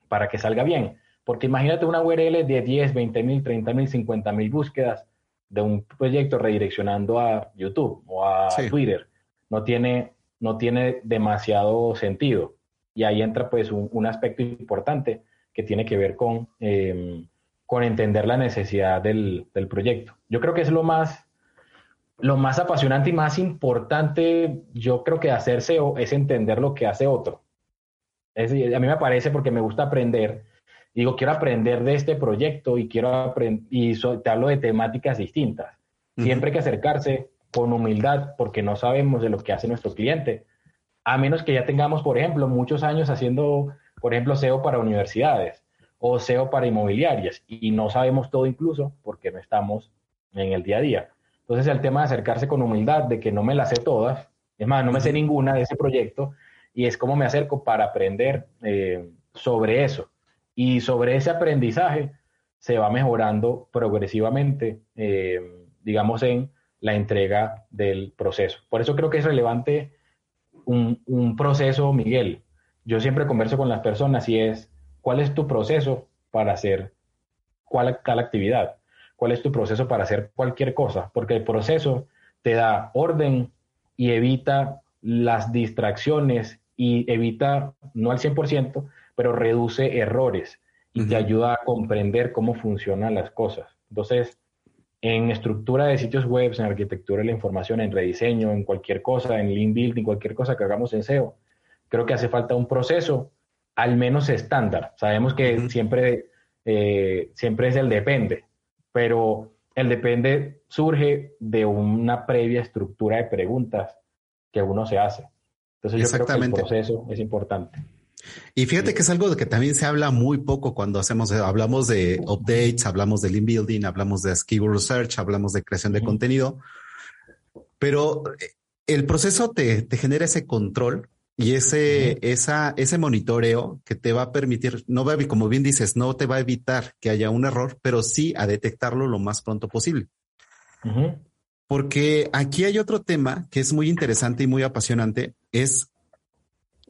para que salga bien? Porque imagínate una URL de 10, 20 mil, 30 mil, 50 mil búsquedas de un proyecto redireccionando a YouTube o a Twitter. No tiene, no tiene demasiado sentido. Y ahí entra pues un, aspecto importante que tiene que ver con, em, con entender la necesidad del, del, proyecto. Yo creo que es lo más, lo más apasionante y más importante, yo creo que hacer SEO es entender lo que hace otro. Es, a mí me parece porque me gusta aprender digo, quiero aprender de este proyecto y quiero aprender, y te hablo de temáticas distintas. Siempre hay que acercarse con humildad porque no sabemos de lo que hace nuestro cliente, a menos que ya tengamos, por ejemplo, muchos años haciendo, por ejemplo, SEO para universidades o SEO para inmobiliarias y no sabemos todo incluso porque no estamos en el día a día. Entonces el tema de acercarse con humildad, de que no me las sé todas, es más, no me sé ninguna de ese proyecto y es cómo me acerco para aprender eh, sobre eso. Y sobre ese aprendizaje se va mejorando progresivamente, eh, digamos, en la entrega del proceso. Por eso creo que es relevante un, proceso, Miguel. Yo siempre converso con las personas y es, ¿cuál es tu proceso para hacer cuál, tal actividad? ¿Cuál es tu proceso para hacer cualquier cosa? Porque el proceso te da orden y evita las distracciones y evita, no al 100%, pero reduce errores y te ayuda a comprender cómo funcionan las cosas. Entonces, en estructura de sitios web, en arquitectura de la información, en rediseño, en cualquier cosa, en link building, cualquier cosa que hagamos en SEO, creo que hace falta un proceso al menos estándar. Sabemos que siempre, eh, siempre es el depende, pero el depende surge de una previa estructura de preguntas que uno se hace. Entonces yo creo que el proceso es importante. Y fíjate que es algo de que también se habla muy poco cuando hacemos, hablamos de updates, hablamos de link building, hablamos de keyword research, hablamos de creación de contenido, pero eh, el proceso te, te genera ese control y ese, esa, ese monitoreo que te va a permitir, no va a, como bien dices, no te va a evitar que haya un error, pero sí a detectarlo lo más pronto posible. Porque aquí hay otro tema que es muy interesante y muy apasionante, es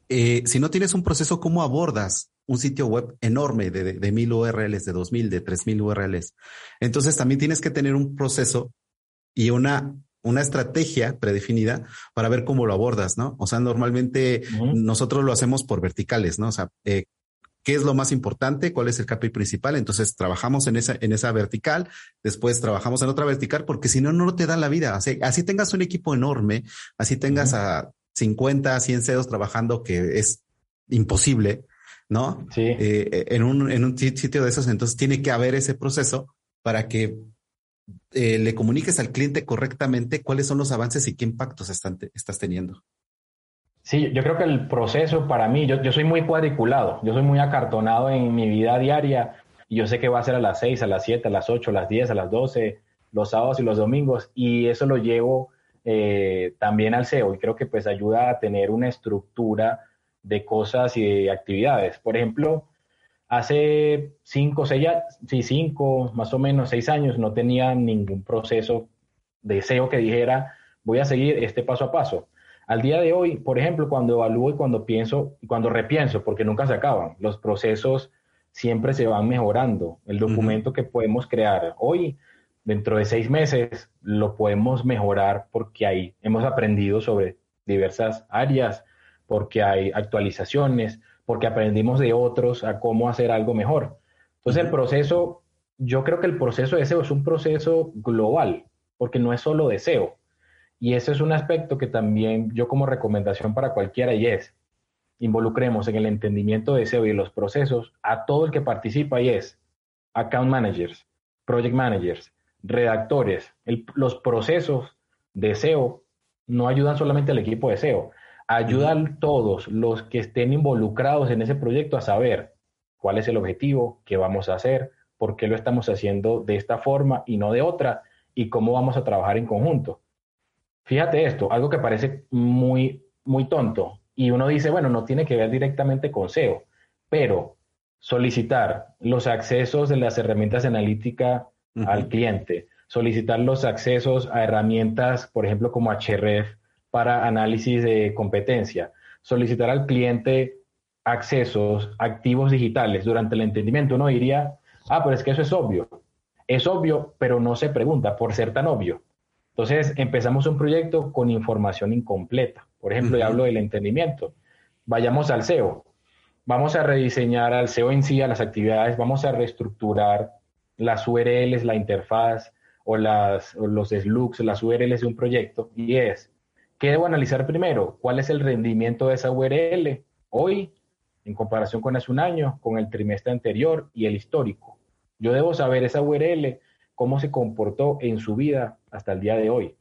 eh, si no tienes un proceso, ¿cómo abordas un sitio web enorme de, de, mil URLs, de dos mil, de tres mil URLs? Entonces también tienes que tener un proceso y una, una estrategia predefinida para ver cómo lo abordas, ¿no? O sea, normalmente nosotros lo hacemos por verticales, ¿no? O sea, eh, ¿qué es lo más importante? ¿Cuál es el KPI principal? Entonces trabajamos en esa, en esa vertical, después trabajamos en otra vertical, porque si no, no te da la vida. Así, así tengas un equipo enorme, así tengas a 50, 100 CEOs trabajando que es imposible, ¿no? Sí. Eh, en, un, en un sitio de esos, entonces tiene que haber ese proceso para que eh, le comuniques al cliente correctamente cuáles son los avances y qué impactos están estás teniendo. Sí, yo creo que el proceso para mí, yo, yo soy muy cuadriculado, yo soy muy acartonado en mi vida diaria y yo sé que va a ser a las 6, a las 7, a las 8, a las 10, a las 12, los sábados y los domingos y eso lo llevo eh, también al SEO y creo que pues ayuda a tener una estructura de cosas y de actividades. Por ejemplo, hace cinco, seis, sí, cinco, más o menos seis años no tenía ningún proceso de SEO que dijera voy a seguir este paso a paso. Al día de hoy, por ejemplo, cuando evalúo y cuando pienso y cuando repienso, porque nunca se acaban, los procesos siempre se van mejorando. El documento que podemos crear hoy dentro de seis meses lo podemos mejorar porque ahí hemos aprendido sobre diversas áreas, porque hay actualizaciones, porque aprendimos de otros a cómo hacer algo mejor. Entonces el proceso, yo creo que el proceso de SEO es un proceso global, porque no es solo de SEO. Y ese es un aspecto que también yo como recomendación para cualquiera y es, involucremos en el entendimiento de SEO y los procesos a todo el que participa y es account managers, project managers, redactores, los procesos de SEO no ayudan solamente al equipo de SEO, ayudan todos los que estén involucrados en ese proyecto a saber cuál es el objetivo, qué vamos a hacer, por qué lo estamos haciendo de esta forma y no de otra, y cómo vamos a trabajar en conjunto. Fíjate esto, algo que parece muy, muy tonto, y uno dice, bueno, no tiene que ver directamente con SEO, pero solicitar los accesos de las herramientas analíticas al cliente, solicitar los accesos a herramientas, por ejemplo, como HRF para análisis de competencia, solicitar al cliente accesos activos digitales durante el entendimiento. Uno diría, ah, pero es que eso es obvio. Es obvio, pero no se pregunta por ser tan obvio. Entonces empezamos un proyecto con información incompleta. Por ejemplo, ya hablo del entendimiento. Vayamos al SEO. Vamos a rediseñar al SEO en sí, a las actividades, vamos a reestructurar las URLs, la interfaz o, las, los slugs, las URLs de un proyecto. Y es, ¿qué debo analizar primero? ¿Cuál es el rendimiento de esa URL hoy en comparación con hace un año, con el trimestre anterior y el histórico? Yo debo saber esa URL, cómo se comportó en su vida hasta el día de hoy.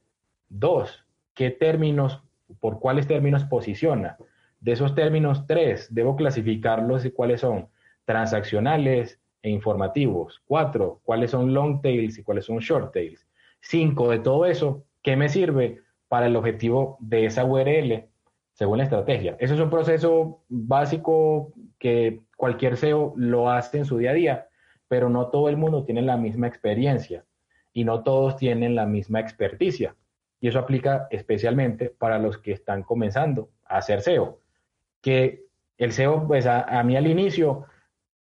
Dos, ¿qué términos, por cuáles términos posiciona? De esos términos, tres, debo clasificarlos y cuáles son transaccionales e informativos. Cuatro, cuáles son long tails y cuáles son short tails. Cinco, de todo eso, ¿qué me sirve para el objetivo de esa URL según la estrategia? Eso es un proceso básico que cualquier SEO lo hace en su día a día, pero no todo el mundo tiene la misma experiencia y no todos tienen la misma experticia. Y eso aplica especialmente para los que están comenzando a hacer SEO que el SEO, pues a, mí al inicio,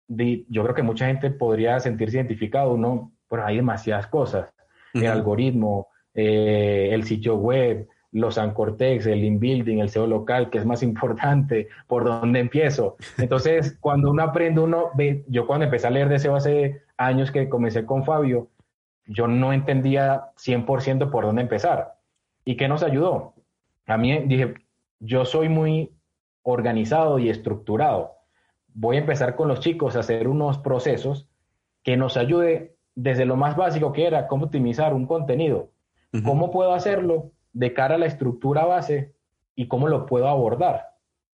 yo creo que mucha gente podría sentirse identificado, ¿no? Pero hay demasiadas cosas. El algoritmo, eh, el sitio web, los ancortex, el inbuilding, el SEO local, que es más importante, por dónde empiezo. Entonces, cuando uno aprende, uno ve, yo cuando empecé a leer de SEO hace años que comencé con Fabio, yo no entendía 100% por dónde empezar. ¿Y qué nos ayudó? A mí dije, yo soy muy organizado y estructurado. Voy a empezar con los chicos a hacer unos procesos que nos ayude desde lo más básico que era cómo optimizar un contenido, cómo puedo hacerlo de cara a la estructura base y cómo lo puedo abordar.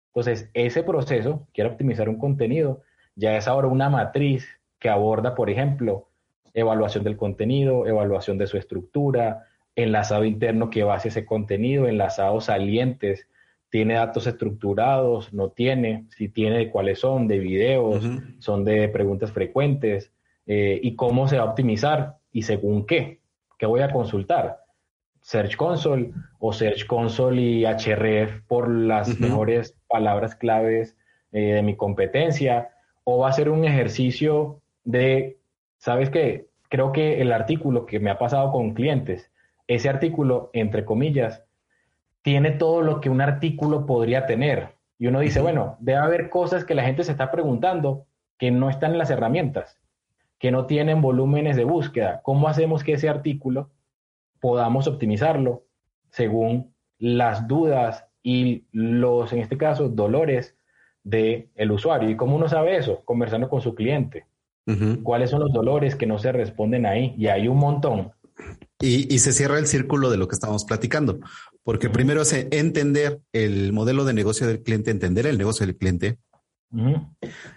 Entonces, ese proceso, quiero optimizar un contenido, ya es ahora una matriz que aborda, por ejemplo, evaluación del contenido, evaluación de su estructura, enlazado interno que base ese contenido, enlazados salientes tiene datos estructurados, no tiene, si tiene de cuáles son, de videos, son de preguntas frecuentes, eh, y cómo se va a optimizar y según qué, qué voy a consultar. Search Console o Search Console y HRF por las mejores palabras claves eh, de mi competencia, o va a ser un ejercicio de, ¿sabes qué? Creo que el artículo que me ha pasado con clientes, ese artículo, entre comillas, tiene todo lo que un artículo podría tener. Y uno dice, bueno, debe haber cosas que la gente se está preguntando que no están en las herramientas, que no tienen volúmenes de búsqueda. ¿Cómo hacemos que ese artículo podamos optimizarlo según las dudas y los, en este caso, dolores del el usuario? ¿Y cómo uno sabe eso? Conversando con su cliente. ¿Cuáles son los dolores que no se responden ahí? Y hay un montón. Y, y, se cierra el círculo de lo que estamos platicando, porque primero es entender el modelo de negocio del cliente, entender el negocio del cliente.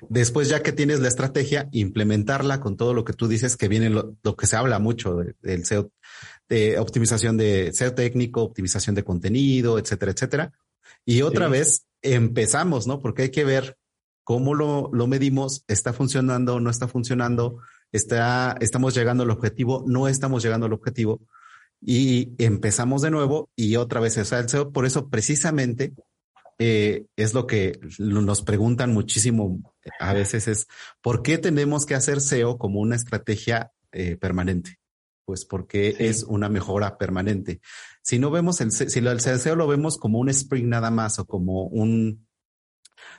Después, ya que tienes la estrategia, implementarla con todo lo que tú dices, que viene lo, que se habla mucho del SEO, de optimización de SEO técnico, optimización de contenido, etcétera, etcétera. Y otra vez empezamos, ¿no? Porque hay que ver cómo lo, lo medimos, está funcionando, no está funcionando, está, estamos llegando al objetivo, no estamos llegando al objetivo y empezamos de nuevo y otra vez es el SEO. Por eso precisamente eh, es lo que nos preguntan muchísimo a veces es, ¿por qué tenemos que hacer SEO como una estrategia eh, permanente? Pues porque es una mejora permanente. Si no vemos el, si el SEO lo vemos como un sprint nada más o como un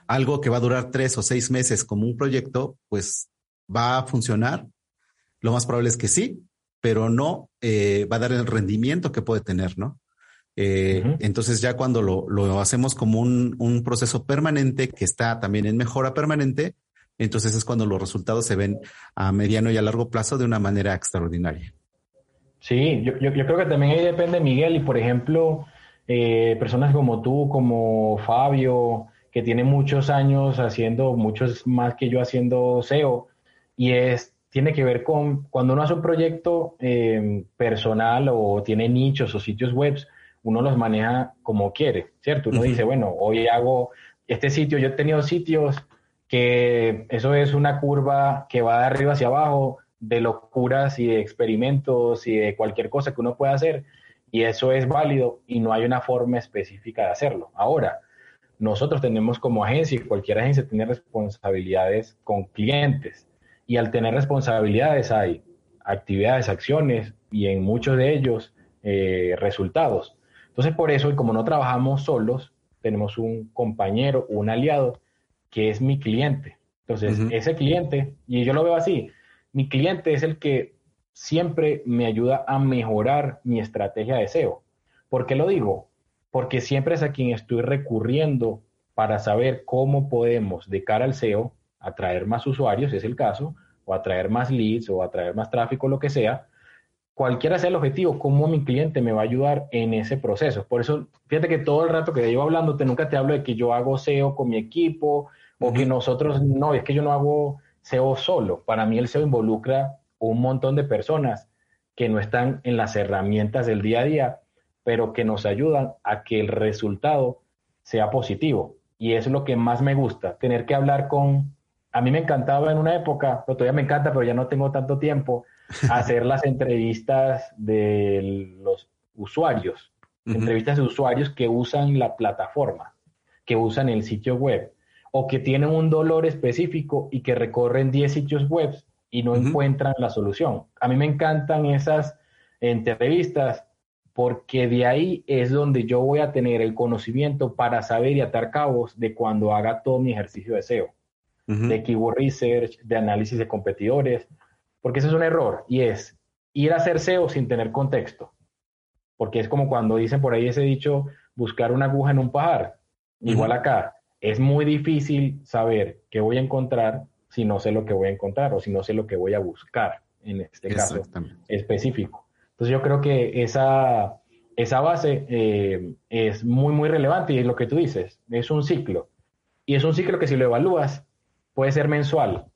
algo que va a durar tres o seis meses como un proyecto, pues va a funcionar. Lo más probable es que sí, pero no eh, va a dar el rendimiento que puede tener, ¿no? Eh, entonces ya cuando lo, hacemos como un, proceso permanente que está también en mejora permanente, entonces es cuando los resultados se ven a mediano y a largo plazo de una manera extraordinaria. Sí, yo, creo que también ahí depende, Miguel, y por ejemplo, eh, personas como tú, como Fabio, que tiene muchos años haciendo, muchos más que yo haciendo SEO, y es tiene que ver con cuando uno hace un proyecto em, personal o tiene nichos o sitios web, uno los maneja como quiere, ¿cierto? Uno dice, bueno, hoy hago este sitio, yo he tenido sitios que eso es una curva que va de arriba hacia abajo, de locuras y de experimentos y de cualquier cosa que uno pueda hacer y eso es válido y no hay una forma específica de hacerlo. Ahora, nosotros tenemos como agencia y cualquier agencia tiene responsabilidades con clientes y al tener responsabilidades hay actividades, acciones y en muchos de ellos eh, resultados. Entonces, por eso, y como no trabajamos solos, tenemos un compañero, un aliado, que es mi cliente. Entonces, ese cliente, y yo lo veo así, mi cliente es el que siempre me ayuda a mejorar mi estrategia de SEO. ¿Por qué lo digo? Porque siempre es a quien estoy recurriendo para saber cómo podemos, de cara al SEO, atraer más usuarios, es el caso, o atraer más leads, o atraer más tráfico, lo que sea, cualquiera sea el objetivo, cómo mi cliente me va a ayudar en ese proceso. Por eso, fíjate que todo el rato que llevo hablándote, nunca te hablo de que yo hago SEO con mi equipo o que nosotros, no, es que yo no hago SEO solo. Para mí el SEO involucra un montón de personas que no están en las herramientas del día a día, pero que nos ayudan a que el resultado sea positivo. Y eso es lo que más me gusta, tener que hablar con... A mí me encantaba en una época, pero todavía me encanta, pero ya no tengo tanto tiempo, hacer las entrevistas de los usuarios, entrevistas de usuarios que usan la plataforma, que usan el sitio web o que tienen un dolor específico y que recorren 10 sitios web y no encuentran la solución. A mí me encantan esas entrevistas porque de ahí es donde yo voy a tener el conocimiento para saber y atar cabos de cuando haga todo mi ejercicio de SEO, de keyword research, de análisis de competidores, porque ese es un error y es ir a hacer SEO sin tener contexto. Porque es como cuando dicen por ahí ese dicho, buscar una aguja en un pajar. Igual acá, es muy difícil saber qué voy a encontrar si no sé lo que voy a encontrar o si no sé lo que voy a buscar en este caso específico. Entonces yo creo que esa, esa base eh, es muy, muy relevante y es lo que tú dices, es un ciclo. Y es un ciclo que si lo evalúas, puede ser mensual,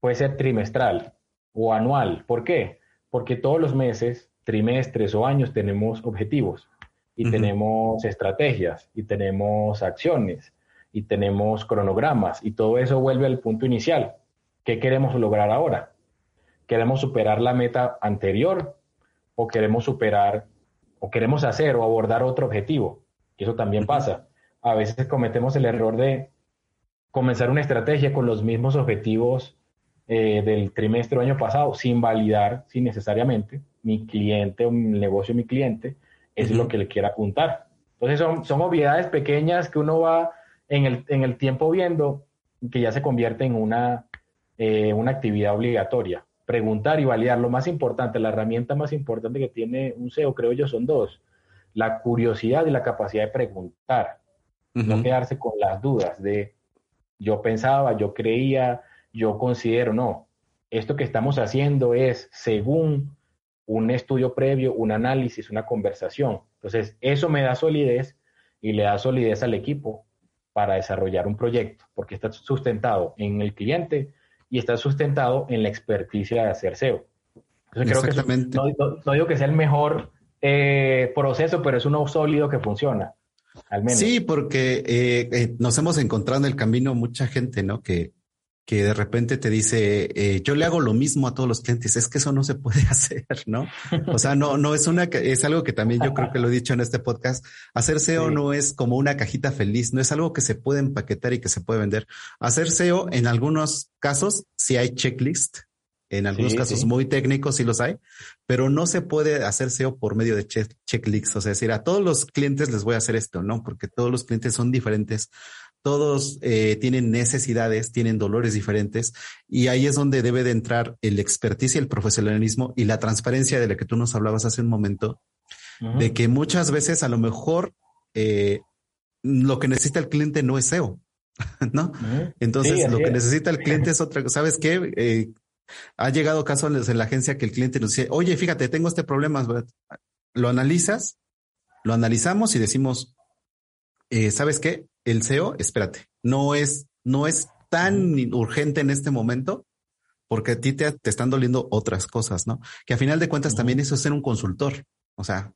puede ser trimestral, o anual. ¿Por qué? Porque todos los meses, trimestres o años tenemos objetivos y tenemos estrategias y tenemos acciones y tenemos cronogramas y todo eso vuelve al punto inicial. ¿Qué queremos lograr ahora? ¿Queremos superar la meta anterior o queremos superar o queremos hacer o abordar otro objetivo? Y eso también pasa. A veces cometemos el error de comenzar una estrategia con los mismos objetivos eh, del trimestre año pasado sin validar, sin necesariamente, mi cliente o el negocio mi cliente es lo que le quiera apuntar. Entonces son, son obviedades pequeñas que uno va en el, en el tiempo viendo que ya se convierte en una, eh, una actividad obligatoria. Preguntar y validar. Lo más importante, la herramienta más importante que tiene un SEO, creo yo, son dos. La curiosidad y la capacidad de preguntar. No quedarse con las dudas de yo pensaba, yo creía, yo considero, no, esto que estamos haciendo es según un estudio previo, un análisis, una conversación. Entonces, eso me da solidez y le da solidez al equipo para desarrollar un proyecto, porque está sustentado en el cliente y está sustentado en la experticia de hacer SEO. Entonces, creo que no, digo que sea el mejor eh, proceso, pero es uno sólido que funciona. Al menos. Sí, porque eh, eh, nos hemos encontrado en el camino mucha gente, ¿no? Que, que de repente te dice, eh, yo le hago lo mismo a todos los clientes, es que eso no se puede hacer, ¿no? O sea, no, no es una, es algo que también yo creo que lo he dicho en este podcast, hacer SEO no es como una cajita feliz, no es algo que se puede empaquetar y que se puede vender. Hacer SEO en algunos casos sí hay checklist, en algunos casos muy técnicos sí los hay, pero no se puede hacer SEO por medio de checklists, o sea, decir, a todos los clientes les voy a hacer esto, ¿no? Porque todos los clientes son diferentes todos eh, tienen necesidades, tienen dolores diferentes y ahí es donde debe de entrar el expertise, el profesionalismo y la transparencia de la que tú nos hablabas hace un momento, de que muchas veces a lo mejor eh, lo que necesita el cliente no es SEO, ¿no? Entonces lo que necesita el cliente es otra cosa. ¿Sabes qué? Eh, ha llegado casos en la agencia que el cliente nos dice, oye, fíjate, tengo este problema, lo analizas, lo analizamos y decimos, ¿sabes qué? El SEO, espérate, no es, no es tan urgente en este momento porque a ti te, están doliendo otras cosas, ¿no? Que a final de cuentas también eso es ser un consultor. O sea,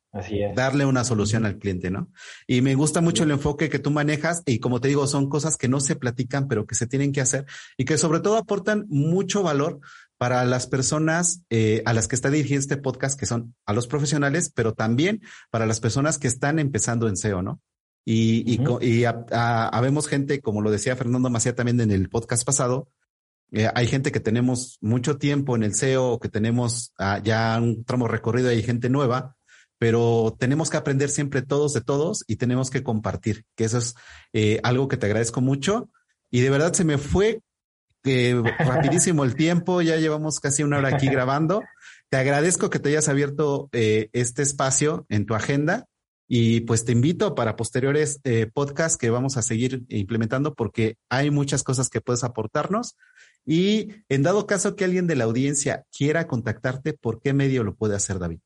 darle una solución al cliente, ¿no? Y me gusta mucho el enfoque que tú manejas y como te digo, son cosas que no se platican, pero que se tienen que hacer y que sobre todo aportan mucho valor para las personas eh, a las que está dirigido este podcast, que son a los profesionales, pero también para las personas que están empezando en SEO, ¿no? Y, y, habemos gente, como lo decía Fernando Macía también en el podcast pasado, eh, hay gente que tenemos mucho tiempo en el SEO, que tenemos ah, ya un tramo recorrido, hay gente nueva, pero tenemos que aprender siempre todos de todos y tenemos que compartir, que eso es eh, algo que te agradezco mucho. Y de verdad se me fue eh, rapidísimo el tiempo, ya llevamos casi una hora aquí grabando. Te agradezco que te hayas abierto este espacio en tu agenda y pues te invito para posteriores eh, podcasts que vamos a seguir implementando porque hay muchas cosas que puedes aportarnos. Y en dado caso que alguien de la audiencia quiera contactarte, ¿por qué medio lo puede hacer, David?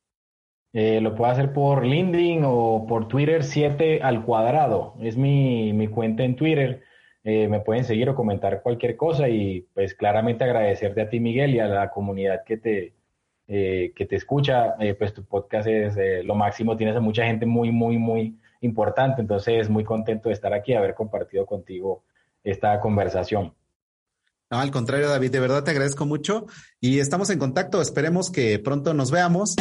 Eh, lo puedo hacer por LinkedIn o por Twitter 7 al cuadrado. Es mi, mi cuenta en Twitter. Eh, me pueden seguir o comentar cualquier cosa y pues claramente agradecerte a ti Miguel y a la comunidad que te, eh, que te escucha. pues tu podcast es lo máximo, tienes a mucha gente muy, muy, muy importante. Entonces muy contento de estar aquí, haber compartido contigo esta conversación. No, al contrario, David, de verdad te agradezco mucho y estamos en contacto. Esperemos que pronto nos veamos.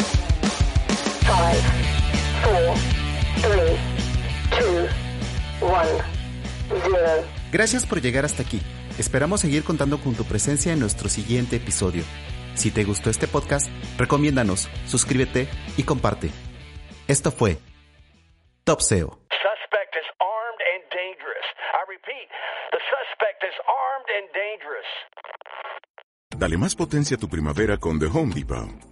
Gracias por llegar hasta aquí. Esperamos seguir contando con tu presencia en nuestro siguiente episodio. Si te gustó este podcast, recomiéndanos, suscríbete y comparte. Esto fue Top SEO. Dale más potencia a tu primavera con The Home Depot.